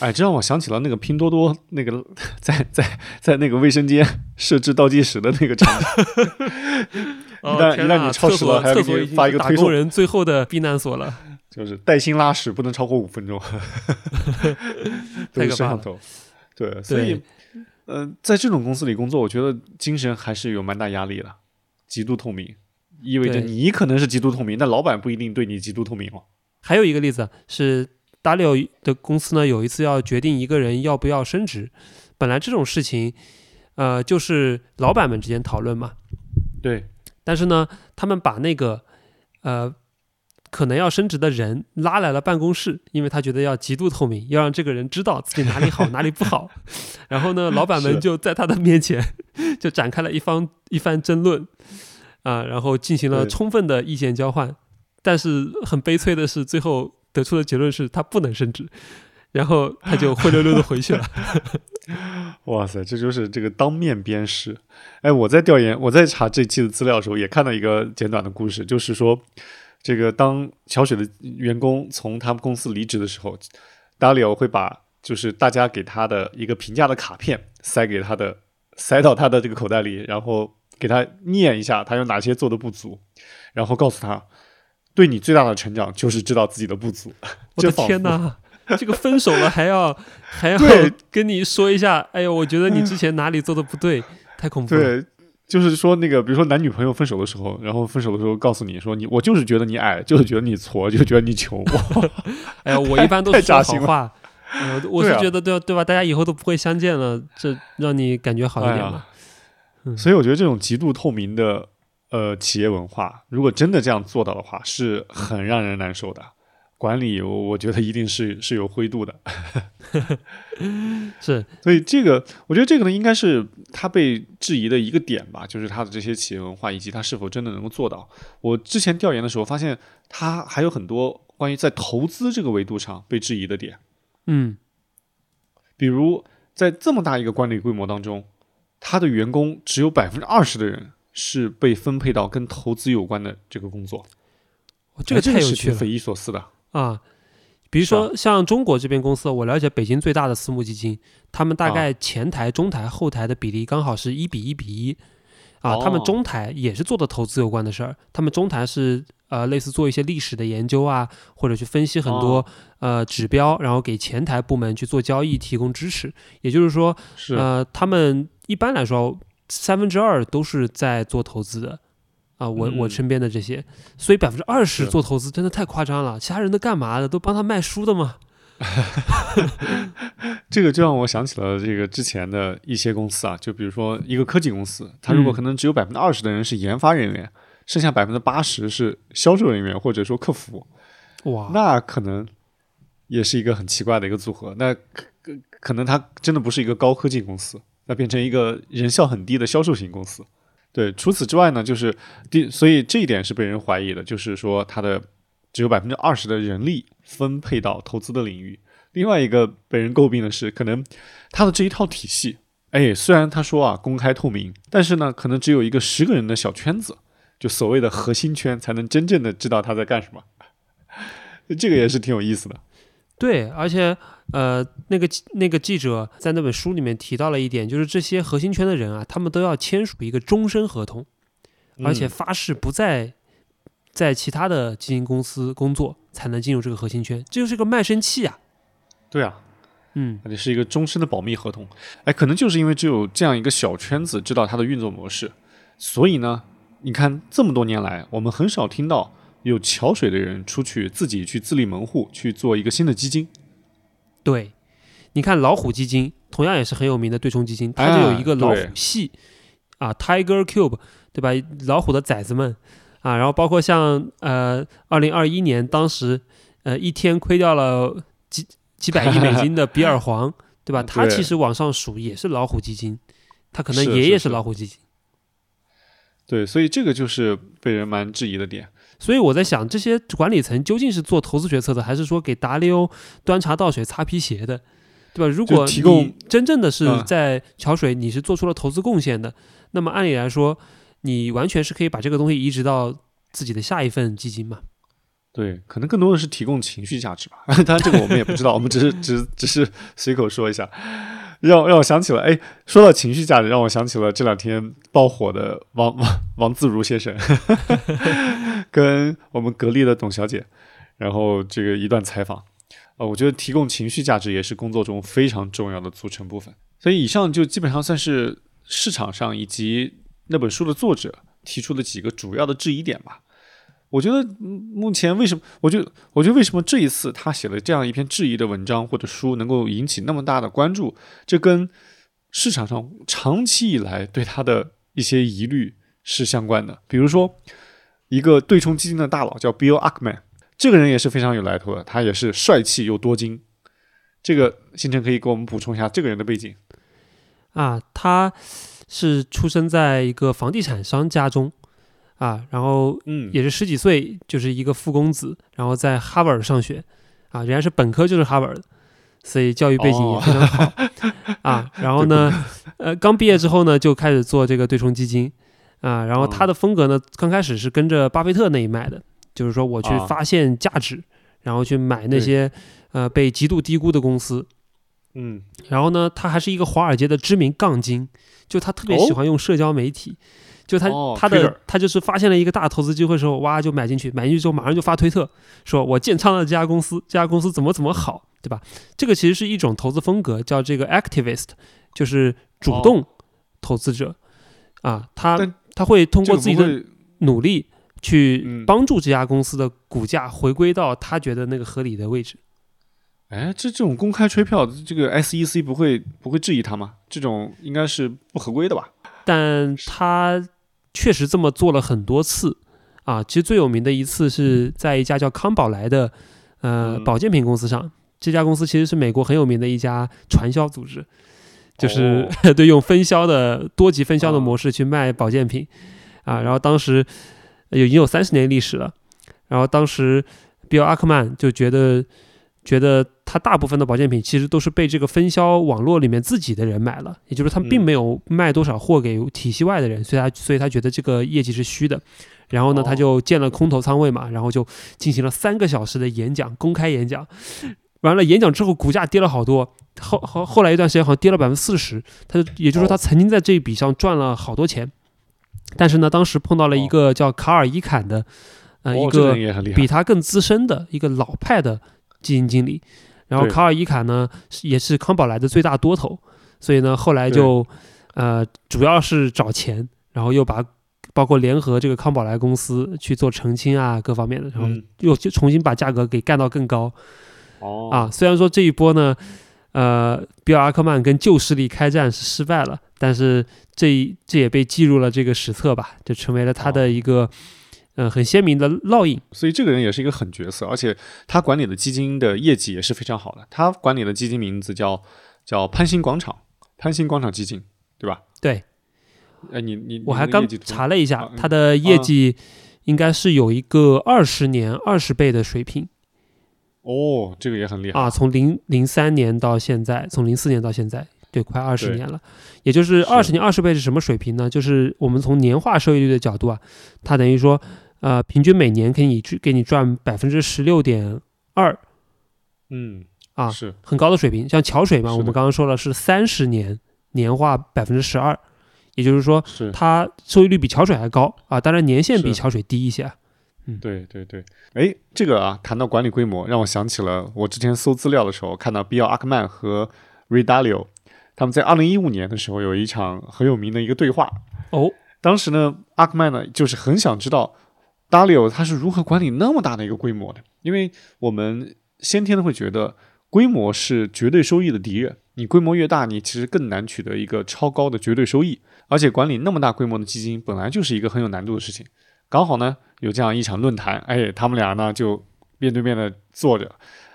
哎，这让我想起了那个拼多多那个在在在那个卫生间设置倒计时的那个场景。一旦一旦你超时了还要给你发一个推送工人最后的避难所了。就是带薪拉屎不能超过五分钟，都是太可怕了摄像头。对，所以，呃，在这种公司里工作，我觉得精神还是有蛮大压力的，极度透明，意味着你可能是极度透明，但老板不一定对你极度透明哦。还有一个例子啊是达利欧的公司呢，有一次要决定一个人要不要升职，本来这种事情，呃，就是老板们之间讨论嘛，对，但是呢，他们把那个呃可能要升职的人拉来了办公室，因为他觉得要极度透明，要让这个人知道自己哪里好 哪里不好。然后呢，老板们就在他的面前就展开了一方一番争论啊、然后进行了充分的意见交换。但是很悲催的是，最后得出的结论是他不能升职，然后他就灰溜溜的回去了。哇塞，这就是这个当面鞭尸。哎，我在调研，我在查这期的资料的时候，也看到一个简短的故事，就是说，这个当小雪的员工从他们公司离职的时候，达里奥会把就是大家给他的一个评价的卡片塞给他的，塞到他的这个口袋里，然后给他念一下他有哪些做的不足，然后告诉他，对你最大的成长就是知道自己的不足。我的天哪！这个分手了还要 还要跟你说一下，哎呦，我觉得你之前哪里做的不对，太恐怖了。对，就是说那个，比如说男女朋友分手的时候，然后分手的时候告诉你说你我就是觉得你矮，就是觉得你矬，就是觉得你穷。哎呀，我一般都是说好话，呃，我是觉得对对吧？大家以后都不会相见了，这让你感觉好一点哎嘛呀。嗯所以我觉得这种极度透明的呃企业文化，如果真的这样做到的话，是很让人难受的。管理我我觉得一定是是有灰度的，是所以这个我觉得这个呢，应该是他被质疑的一个点吧，就是他的这些企业文化以及他是否真的能够做到。我之前调研的时候发现，他还有很多关于在投资这个维度上被质疑的点。嗯，比如在这么大一个管理规模当中，他的员工只有百分之二十的人是被分配到跟投资有关的这个工作，这个哎太有趣了匪夷所思的。啊。比如说像中国这边公司，我了解北京最大的私募基金，他们大概前台、中台、后台的比例刚好是一比一比一。啊，他们哦中台也是做的投资有关的事儿，他们中台是呃类似做一些历史的研究啊，或者去分析很多、哦呃指标，然后给前台部门去做交易提供支持。也就是说，是，呃，他们一般来说三分之二都是在做投资的。啊，我我嗯身边的这些，所以百分之二十做投资真的太夸张了。其他人都干嘛的？都帮他卖书的吗？这个就让我想起了这个之前的一些公司啊，就比如说一个科技公司，它如果嗯可能只有百分之二十的人是研发人员，剩下百分之八十是销售人员或者说客服，哇，那可能也是一个很奇怪的一个组合。那可可可能它真的不是一个高科技公司，那变成一个人效很低的销售型公司。对，除此之外呢，就是第，所以这一点是被人怀疑的，就是说它的只有百分之二十的人力分配到投资的领域。另外一个被人诟病的是，可能它的这一套体系，哎，虽然他说啊公开透明，但是呢，可能只有一个十个人的小圈子，就所谓的核心圈，才能真正的知道他在干什么。这个也是挺有意思的。对，而且呃，那个那个记者在那本书里面提到了一点，就是这些核心圈的人啊，他们都要签署一个终身合同，而且嗯发誓不再在其他的基金公司工作，才能进入这个核心圈，这就是个卖身契啊。对啊，嗯，而且是一个终身的保密合同。哎，可能就是因为只有这样一个小圈子知道它的运作模式，所以呢，你看这么多年来，我们很少听到有桥水的人出去自己去自立门户去做一个新的基金。对，你看老虎基金同样也是很有名的对冲基金，它就有一个老虎系啊，Tiger Cube，对吧？老虎的崽子们啊，然后包括像呃，二零二一年当时呃一天亏掉了几几百亿美金的比尔 黄，对吧？他其实往上数也是老虎基金，他可能爷爷是老虎基金。对，所以这个就是被人蛮质疑的点。所以我在想，这些管理层究竟是做投资决策的，还是说给达利欧端茶倒水、擦皮鞋的，对吧？如果提供你真正的是嗯在桥水，你是做出了投资贡献的，那么按理来说，你完全是可以把这个东西移植到自己的下一份基金嘛。对，可能更多的是提供情绪价值吧。当然，这个我们也不知道，我们只是只只是随口说一下。让让我想起了，哎，说到情绪价值，让我想起了这两天爆火的王王王自如先生，跟我们格力的董小姐，然后这个一段采访，呃，我觉得提供情绪价值也是工作中非常重要的组成部分。所以以上就基本上算是市场上以及那本书的作者提出的几个主要的质疑点吧。我觉得目前为什么？我觉得，我觉得为什么这一次他写了这样一篇质疑的文章或者书能够引起那么大的关注？这跟市场上长期以来对他的一些疑虑是相关的。比如说，一个对冲基金的大佬叫 Bill Ackman，这个人也是非常有来头的，他也是帅气又多金。这个星辰可以给我们补充一下这个人的背景啊，他是出生在一个房地产商家中。啊，然后嗯，也是十几岁就是一个富公子，然后在哈佛尔上学，啊，人家是本科就是哈佛尔的，所以教育背景也非常好啊。然后呢，呃，刚毕业之后呢，就开始做这个对冲基金啊。然后他的风格呢，刚开始是跟着巴菲特那一脉的，就是说我去发现价值，然后去买那些呃被极度低估的公司。嗯，然后呢，他还是一个华尔街的知名杠精，就他特别喜欢用社交媒体。就他他的他就是发现了一个大投资机会时候，哇就买进去，买进去之后马上就发推特，说我建仓了这家公司，这家公司怎么怎么好，对吧？这个其实是一种投资风格，叫这个 activist，就是主动投资者啊，他他会通过自己的努力去帮助这家公司的股价回归到他觉得那个合理的位置。哎，这这种公开吹票，这个 SEC 不会不会质疑他吗？这种应该是不合规的吧？但他。确实这么做了很多次，啊，其实最有名的一次是在一家叫康宝莱的，呃，保健品公司上。这家公司其实是美国很有名的一家传销组织，就是 对用分销的多级分销的模式去卖保健品，啊，然后当时已经有三十年历史了，然后当时比尔阿克曼就觉得。觉得他大部分的保健品其实都是被这个分销网络里面自己的人买了，也就是他并没有卖多少货给体系外的人，所以他所以他觉得这个业绩是虚的。然后呢，他就建了空头仓位嘛，然后就进行了三个小时的演讲，公开演讲。完了演讲之后，股价跌了好多，后后后来一段时间好像跌了百分之四十。他也就是说，他曾经在这一笔上赚了好多钱，但是呢，当时碰到了一个叫卡尔伊坎的，呃，一个比他更资深的一个老派的。基金经理，然后卡尔伊坎呢也是康宝莱的最大多头，所以呢后来就呃主要是找钱，然后又把包括联合这个康宝莱公司去做澄清啊各方面的，然后又就重新把价格给干到更高。哦啊，虽然说这一波呢，呃比尔阿克曼跟旧势力开战是失败了，但是这这也被记入了这个史册吧，就成为了他的一个。嗯，很鲜明的烙印，所以这个人也是一个狠角色，而且他管理的基金的业绩也是非常好的。他管理的基金名字叫叫潘兴广场，潘兴广场基金，对吧？对。哎，你你我还刚查了一下，他的业绩应该是有一个二十年二十倍的水平。哦，这个也很厉害啊！从零零三年到现在，从零四年到现在。对，快二十年了，也就是二十年二十倍是什么水平呢？就是我们从年化收益率的角度啊，它等于说，呃，平均每年给你给你赚百分之十六点二，嗯，啊，是很高的水平。像桥水嘛，我们刚刚说了是三十年年化百分之十二，也就是说，它收益率比桥水还高啊。当然年限比桥水低一些。嗯，对对对。哎，这个啊，谈到管理规模，让我想起了我之前搜资料的时候看到比尔阿克曼和 Ray Dalio。他们在二零一五年的时候有一场很有名的一个对话哦。当时呢，阿克曼呢就是很想知道达里欧他是如何管理那么大的一个规模的，因为我们先天的会觉得规模是绝对收益的敌人，你规模越大，你其实更难取得一个超高的绝对收益，而且管理那么大规模的基金本来就是一个很有难度的事情。刚好呢有这样一场论坛，哎，他们俩呢就面对面的坐着。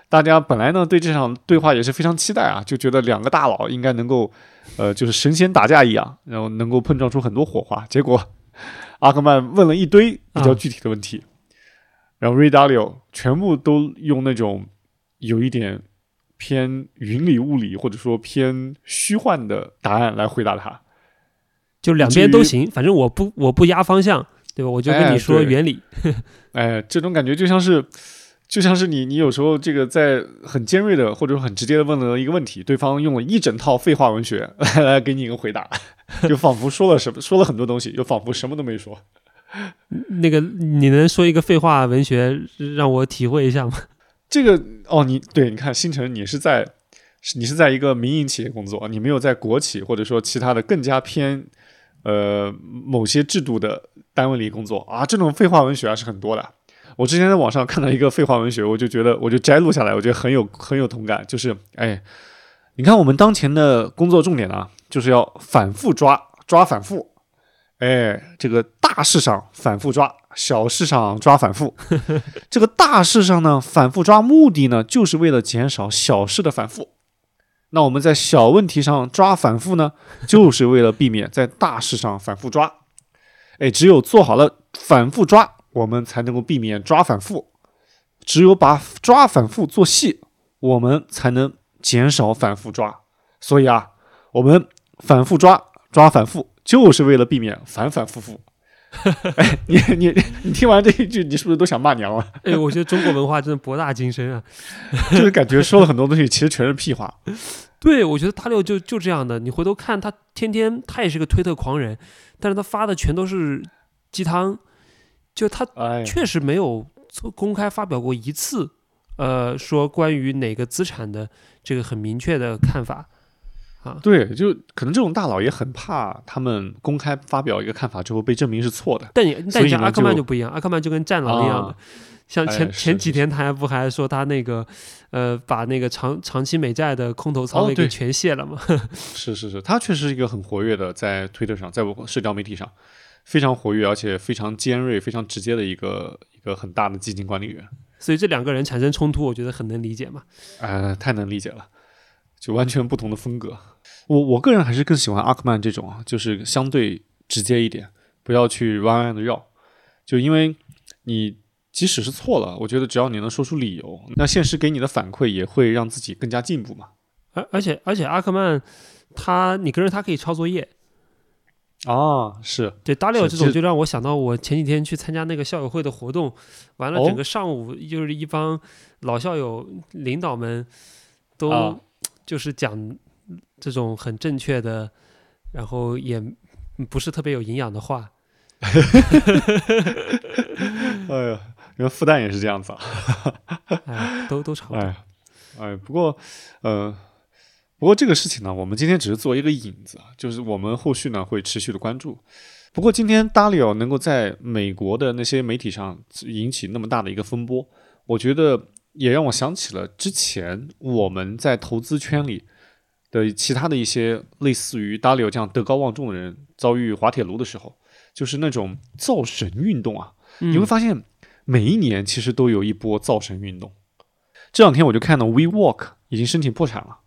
大家本来呢对这场对话也是非常期待啊，就觉得两个大佬应该能够，呃，就是神仙打架一样，然后能够碰撞出很多火花。结果阿克曼问了一堆比较具体的问题，然后瑞达利奥全部都用那种有一点偏云里雾里或者说偏虚幻的答案来回答他，就两边都行，反正我不我不压方向，对吧？我就跟你说原理。哎，这种感觉就像是。就像是你，你有时候这个在很尖锐的或者说很直接的问了一个问题，对方用了一整套废话文学来 来给你一个回答，就仿佛说了什么，说了很多东西，又仿佛什么都没说。那个，你能说一个废话文学让我体会一下吗？这个哦，你对，你看星辰，你是在你是在一个民营企业工作，你没有在国企或者说其他的更加偏呃某些制度的单位里工作啊，这种废话文学啊是很多的。我之前在网上看到一个废话文学，我就觉得我就摘录下来，我觉得很有很有同感。就是哎，你看我们当前的工作重点呢，就是要反复抓抓反复，哎，这个大事上反复抓，小事上抓反复。这个大事上呢反复抓，目的呢就是为了减少小事的反复。那我们在小问题上抓反复呢，就是为了避免在大事上反复抓。哎，只有做好了反复抓。我们才能够避免抓反复，只有把抓反复做细，我们才能减少反复抓。所以啊，我们反复抓抓反复，就是为了避免反反复复。哎，你你你听完这一句，你是不是都想骂娘了？哎，我觉得中国文化真的博大精深啊，就是感觉说了很多东西，其实全是屁话。对，我觉得大六就就这样的。你回头看他，天天他也是个推特狂人，但是他发的全都是鸡汤。就他确实没有公开发表过一次，呃，说关于哪个资产的这个很明确的看法啊。对，就可能这种大佬也很怕他们公开发表一个看法之后被证明是错的。但你但你像阿克曼就不一样，阿克曼就跟战狼一样的，像前前几天他还不还说他那个呃把那个长长期美债的空头仓位给全卸了吗？是是是，他确实是一个很活跃的，在推特上，在我社交媒体上。非常活跃，而且非常尖锐、非常直接的一个一个很大的基金管理员，所以这两个人产生冲突，我觉得很能理解嘛。呃，太能理解了，就完全不同的风格。我我个人还是更喜欢阿克曼这种啊，就是相对直接一点，不要去弯弯的绕。就因为你即使是错了，我觉得只要你能说出理由，那现实给你的反馈也会让自己更加进步嘛。而而且而且阿克曼他，你跟着他可以抄作业。啊，是对，大六这种就让我想到我前几天去参加那个校友会的活动，完了整个上午就是一帮老校友领导们都就是讲这种很正确的，然后也不是特别有营养的话。哎呀，因为复旦也是这样子啊，哎，都都差不多。哎，哎，不过，呃。不过这个事情呢，我们今天只是做一个引子啊，就是我们后续呢会持续的关注。不过今天 Dalio 能够在美国的那些媒体上引起那么大的一个风波，我觉得也让我想起了之前我们在投资圈里的其他的一些类似于 Dalio 这样德高望重的人遭遇滑铁卢的时候，就是那种造神运动啊，你会发现每一年其实都有一波造神运动。这两天我就看到 WeWork 已经申请破产了。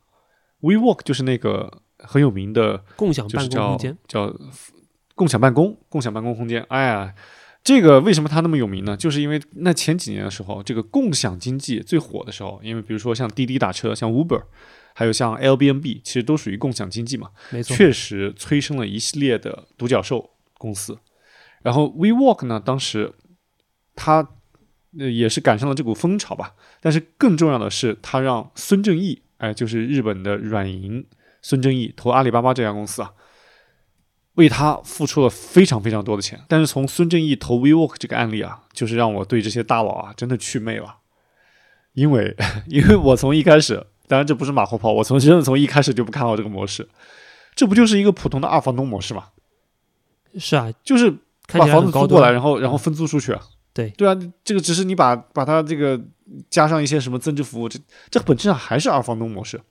WeWork 就是那个很有名的共享办公空间，叫共享办公、共享办公空间。哎呀，这个为什么它那么有名呢？就是因为那前几年的时候，这个共享经济最火的时候，因为比如说像滴滴打车、像 Uber，还有像 Airbnb，其实都属于共享经济嘛。没错，确实催生了一系列的独角兽公司。然后 WeWork 呢，当时它也是赶上了这股风潮吧。但是更重要的是，他让孙正义。哎，就是日本的软银孙正义投阿里巴巴这家公司啊，为他付出了非常非常多的钱。但是从孙正义投 WeWork 这个案例啊，就是让我对这些大佬啊真的去魅了。因为，因为我从一开始，当然这不是马后炮，我从真的从一开始就不看好这个模式。这不就是一个普通的二房东模式吗？是啊，就是把房子租过来，然后然后分租出去。对对啊，这个只是你把把它这个加上一些什么增值服务，这这本质上还是二房东模式。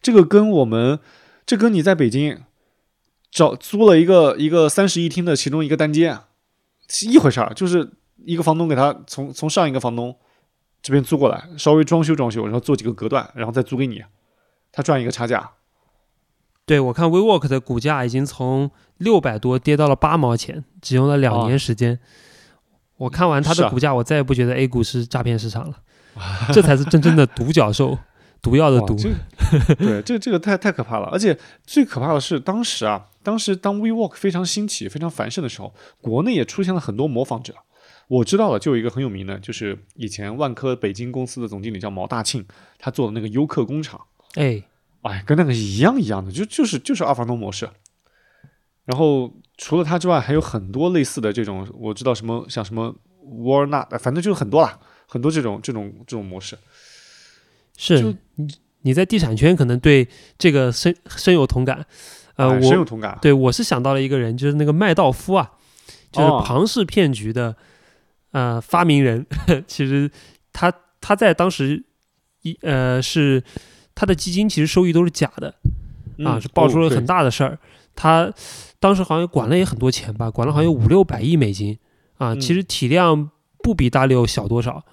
这个跟我们这跟你在北京找租了一个一个三室一厅的其中一个单间是一回事儿，就是一个房东给他从从上一个房东这边租过来，稍微装修装修，然后做几个隔断，然后再租给你，他赚一个差价。对我看 WeWork 的股价已经从六百多跌到了八毛钱，只用了两年时间。我看完它的股价，我再也不觉得 A 股是诈骗市场了，这才是真正的独角兽，毒药的毒。对，这这个太太可怕了。而且最可怕的是，当时啊，当时当 WeWork 非常兴起、非常繁盛的时候，国内也出现了很多模仿者。我知道了，就有一个很有名的，就是以前万科北京公司的总经理叫毛大庆，他做的那个优客工厂，哎，哎，跟那个一样一样的，就就是就是二房东模式。然后除了它之外，还有很多类似的这种，我知道什么像什么 Walnut，反正就是很多啦，很多这种这种这种模式。是就你你在地产圈可能对这个深深有同感。呃，我深有同感。对我是想到了一个人，就是那个麦道夫啊，就是哦庞氏骗局的呃发明人。其实他他在当时一呃是他的基金其实收益都是假的啊，嗯是爆出了很大。大的事儿。他当时好像管了也很多钱吧，管了好像有五六百亿美金啊，嗯其实体量不比大六小多少。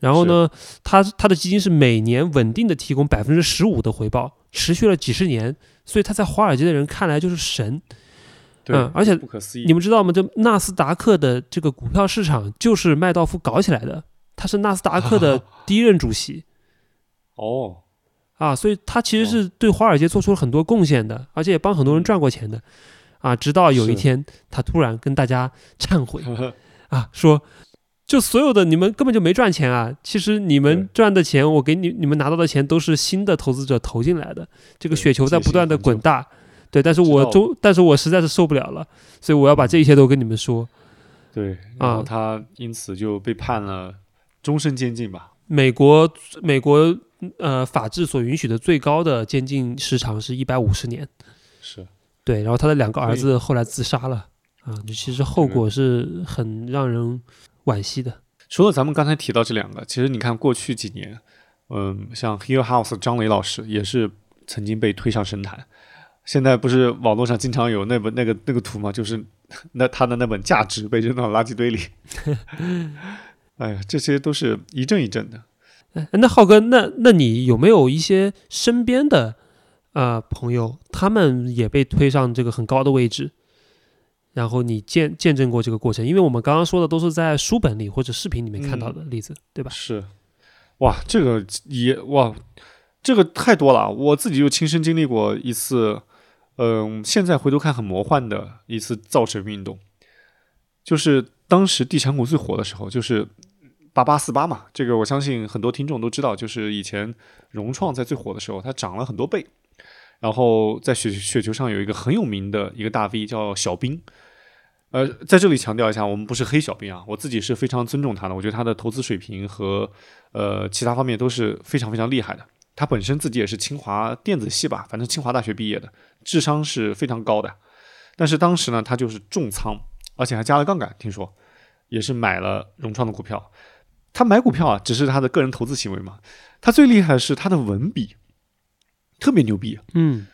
然后呢，他他的基金是每年稳定的提供百分之十五的回报，持续了几十年，所以他在华尔街的人看来就是神。对，嗯而且不可思议。你们知道吗？这纳斯达克的这个股票市场就是麦道夫搞起来的，他是纳斯达克的 第一任主席哦，啊，所以他其实是对华尔街做出了很多贡献的，而且也帮很多人赚过钱的啊。直到有一天，他突然跟大家忏悔 啊，说就所有的你们根本就没赚钱啊，其实你们赚的钱，我给你你们拿到的钱都是新的投资者投进来的，这个雪球在不断的滚大。对，但是我终，但是我实在是受不了了，所以我要把这一切都跟你们说。对，然后啊他因此就被判了终身监禁吧。美国美国呃法治所允许的最高的监禁时长是一百五十年，是，对，然后他的两个儿子后来自杀了啊，就其实后果是很让人惋惜的。除了咱们刚才提到这两个，其实你看过去几年，嗯，像 Hill House 张磊老师也是曾经被推上神坛。现在不是网络上经常有那本那个那个图吗？就是那他的那本价值被扔到垃圾堆里。哎呀，这些都是一阵一阵的。哎，那浩哥，那那你有没有一些身边的呃朋友，他们也被推上这个很高的位置，然后你见见证过这个过程？因为我们刚刚说的都是在书本里或者视频里面看到的例子，对吧？是，哇，这个也哇，这个太多了。我自己就亲身经历过一次，嗯、现在回头看很魔幻的一次造神运动，就是当时地产股最火的时候，就是八八四八嘛。这个我相信很多听众都知道，就是以前融创在最火的时候，它涨了很多倍。然后在雪雪球上有一个很有名的一个大 V 叫小兵，呃，在这里强调一下，我们不是黑小兵啊，我自己是非常尊重他的，我觉得他的投资水平和呃其他方面都是非常非常厉害的。他本身自己也是清华电子系吧，反正清华大学毕业的，智商是非常高的。但是当时呢，他就是重仓，而且还加了杠杆，听说也是买了融创的股票。他买股票啊，只是他的个人投资行为嘛。他最厉害的是他的文笔，特别牛逼。嗯，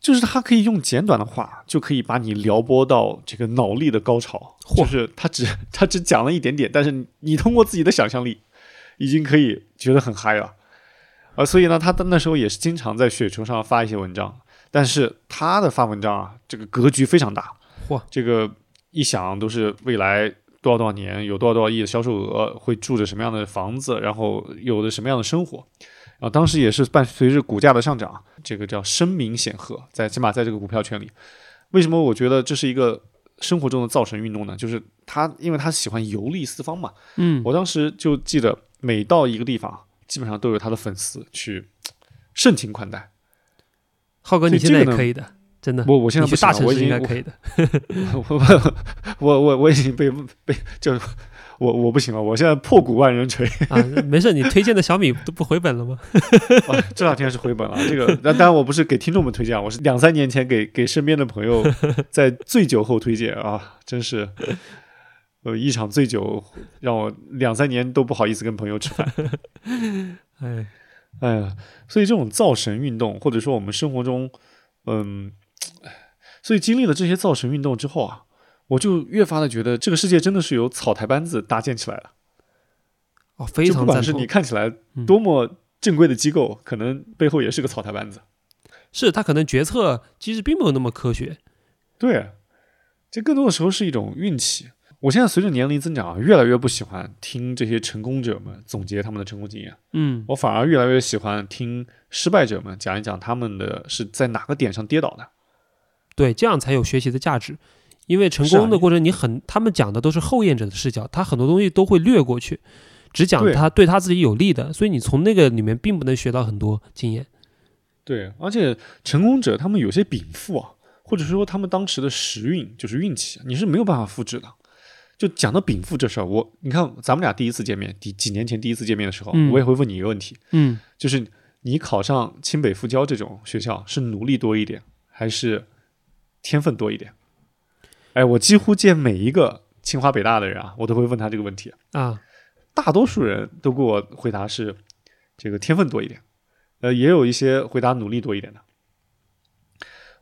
就是他可以用简短的话，就可以把你撩拨到这个脑力的高潮。嚯就是他只他只讲了一点点，但是你通过自己的想象力，已经可以觉得很嗨了。呃，所以呢，他的那时候也是经常在雪球上发一些文章，但是他的发文章啊，这个格局非常大。嚯，这个一想都是未来多少多少年有多少多少亿的销售额，会住着什么样的房子，然后有的什么样的生活。然后当时也是伴随着股价的上涨，这个叫声名显赫，在起码在这个股票圈里。为什么我觉得这是一个生活中的造神运动呢？就是他，因为他喜欢游历四方嘛。嗯，我当时就记得，每到一个地方，基本上都有他的粉丝去盛情款待。浩哥，你现在也可以的，真的。我我现在不行了，城市应该可以的。我我我我已经被被就我我不行了，我现在破鼓万人锤。啊，没事，你推荐的小米都不回本了吗？啊，这两天是回本了。这个，那当然我不是给听众们推荐，我是两三年前给给身边的朋友 在醉酒后推荐啊，真是，呃，一场醉酒让我两三年都不好意思跟朋友吃饭。哎，哎呀，所以这种造神运动，或者说我们生活中，嗯，所以经历了这些造神运动之后啊，我就越发的觉得这个世界真的是由草台班子搭建起来的。哦，非常赞同管是你。看起来嗯多么正规的机构，可能背后也是个草台班子。是他可能决策其实并没有那么科学。对，这更多的时候是一种运气。我现在随着年龄增长啊，越来越不喜欢听这些成功者们总结他们的成功经验，嗯，我反而越来越喜欢听失败者们讲一讲他们的是在哪个点上跌倒的。对，这样才有学习的价值。因为成功的过程，你很他们讲的都是后验者的视角，他很多东西都会略过去，只讲他对他自己有利的，所以你从那个里面并不能学到很多经验。对，而且成功者他们有些禀赋啊，或者说他们当时的时运就是运气，你是没有办法复制的。就讲到禀赋这事儿，我你看咱们俩第一次见面，第几年前第一次见面的时候，嗯我也会问你一个问题，嗯，就是你考上清北复交这种学校是努力多一点，还是天分多一点？哎，我几乎见每一个清华北大的人啊，我都会问他这个问题。啊，大多数人都给我回答是这个天分多一点，呃，也有一些回答努力多一点的。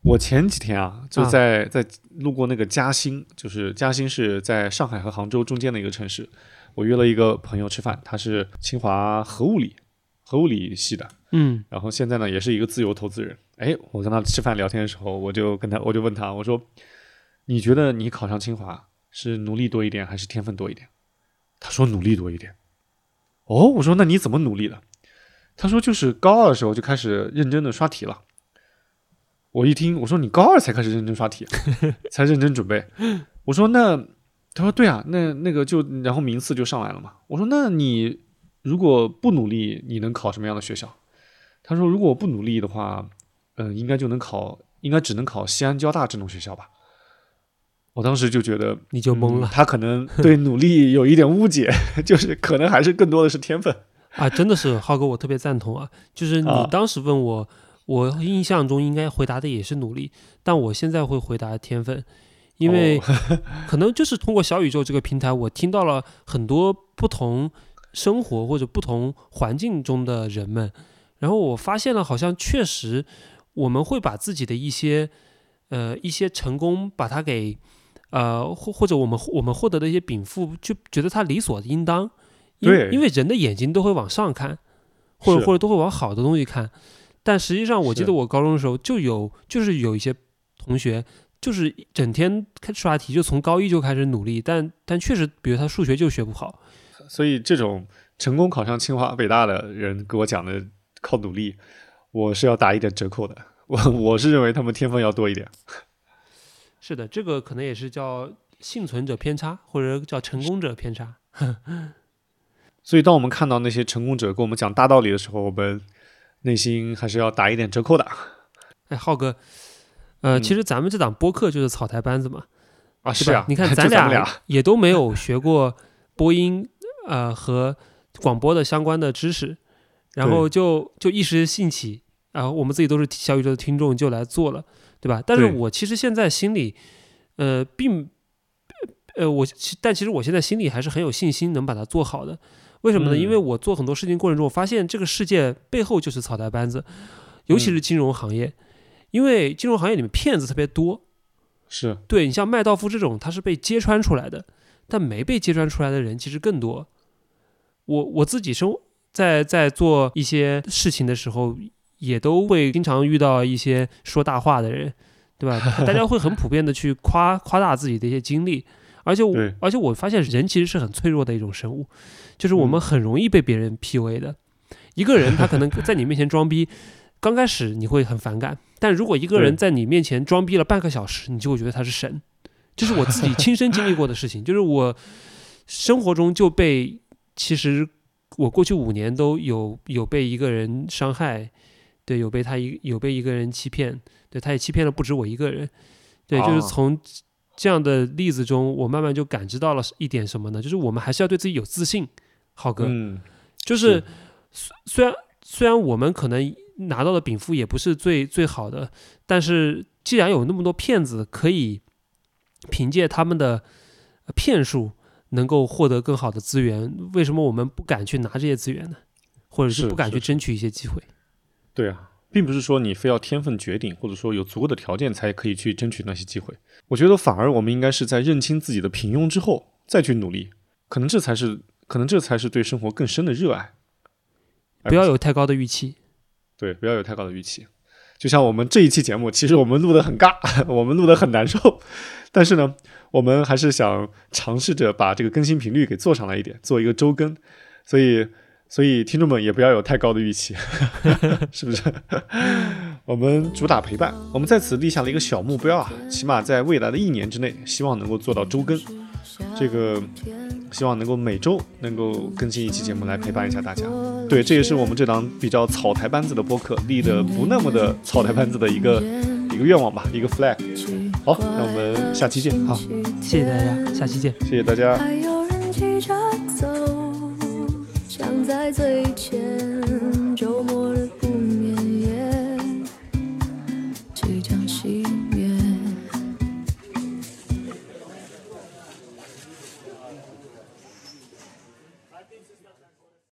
我前几天啊，就啊在、在路过那个嘉兴，就是嘉兴是在上海和杭州中间的一个城市。我约了一个朋友吃饭，他是清华核物理核物理系的，嗯然后现在呢也是一个自由投资人。哎，我跟他吃饭聊天的时候，我就跟他我就问他，我说：“你觉得你考上清华是努力多一点还是天分多一点？”他说努力多一点。哦，我说那你怎么努力的？他说就是高二的时候就开始认真的刷题了。我一听，我说你高二才开始认真刷题，才认真准备。我说那，他说对啊，那那个就然后名次就上来了嘛。我说那你如果不努力，你能考什么样的学校？他说如果我不努力的话，嗯、应该就能考，应该只能考西安交大这种学校吧。我当时就觉得你就懵了、嗯他可能对 努力有一点误解，就是可能还是更多的是天分。啊，真的是浩哥，我特别赞同啊。就是你啊当时问我，我印象中应该回答的也是努力，但我现在会回答天分，因为哦可能就是通过小宇宙这个平台，我听到了很多不同生活或者不同环境中的人们，然后我发现了，好像确实我们会把自己的一些呃一些成功，把它给呃或或者我们我们获得的一些禀赋，就觉得它理所应当，因为对因为人的眼睛都会往上看，或者或者都会往好的东西看，但实际上我记得我高中的时候就有就是有一些同学。就是整天开刷题，就从高一就开始努力，但但确实，比如他数学就学不好，所以这种成功考上清华北大的人给我讲的靠努力，我是要打一点折扣的。我我是认为他们天分要多一点。是的，这个可能也是叫幸存者偏差，或者叫成功者偏差。所以当我们看到那些成功者跟我们讲大道理的时候，我们内心还是要打一点折扣的哎，浩哥，呃，嗯其实咱们这档播客就是草台班子嘛，啊！是啊，你看咱俩也都没有学过播音，呃和广播的相关的知识，然后就就一时兴起，然后我们自己都是小宇宙的听众，就来做了，对吧？但是我其实现在心里，呃，并呃我其但其实我现在心里还是很有信心能把它做好的。为什么呢？嗯因为我做很多事情过程中，我发现这个世界背后就是草台班子，尤其是金融行业，因为金融行业里面骗子特别多。是对你像麦道夫这种，他是被揭穿出来的，但没被揭穿出来的人其实更多。我我自己生在在做一些事情的时候，也都会经常遇到一些说大话的人，对吧？大家会很普遍的去夸夸大自己的一些经历，而且我而且我发现人其实是很脆弱的一种生物，就是我们嗯很容易被别人 PUA 的。一个人他可能在你面前装逼，刚开始你会很反感，但如果一个人在你面前装逼了半个小时，你就会觉得他是神。这是我自己亲身经历过的事情，就是我生活中就被，其实我过去五年都有有被一个人伤害，对，有被他一有被一个人欺骗，对，他也欺骗了不止我一个人，对，就是哦。从这样的例子中，我慢慢就感知到了一点什么呢？就是我们还是要对自己有自信，浩哥，嗯，就是虽虽然虽然我们可能拿到的禀赋也不是最最好的，但是既然有那么多骗子可以凭借他们的呃骗术能够获得更好的资源，为什么我们不敢去拿这些资源呢？或者是是不敢去争取一些机会？对啊，并不是说你非要天分绝顶，或者说有足够的条件才可以去争取那些机会。我觉得反而我们应该是在认清自己的平庸之后再去努力，可能这才是可能这才是对生活更深的热爱。不要有太高的预期。对，不要有太高的预期。就像我们这一期节目，其实我们录的很尬，我们录的很难受，但是呢，我们还是想尝试着把这个更新频率给做上来一点，做一个周更。所以，所以听众们也不要有太高的预期，是不是？我们主打陪伴，我们在此立下了一个小目标啊，起码在未来的一年之内，希望能够做到周更。这个希望能够每周能够更新一期节目来陪伴一下大家。对，这也是我们这档比较草台班子的播客立的不那么的草台班子的一个一个愿望吧，一个 flag。好，那我们下期见好！谢谢大家，下期见。谢谢大家。还有人急着走，抢在最前。